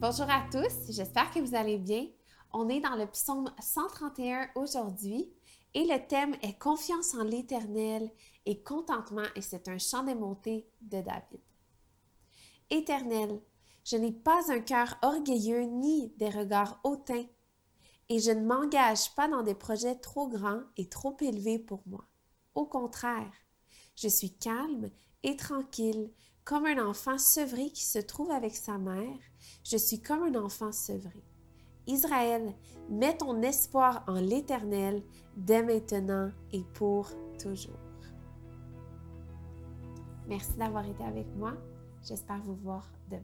Bonjour à tous, j'espère que vous allez bien. On est dans le psaume 131 aujourd'hui et le thème est Confiance en l'Éternel et contentement et c'est un chant des montées de David. Éternel, je n'ai pas un cœur orgueilleux ni des regards hautains et je ne m'engage pas dans des projets trop grands et trop élevés pour moi. Au contraire, je suis calme et tranquille, comme un enfant sevré qui se trouve avec sa mère. Je suis comme un enfant sevré. Israël, mets ton espoir en l'Éternel dès maintenant et pour toujours. Merci d'avoir été avec moi. J'espère vous voir demain.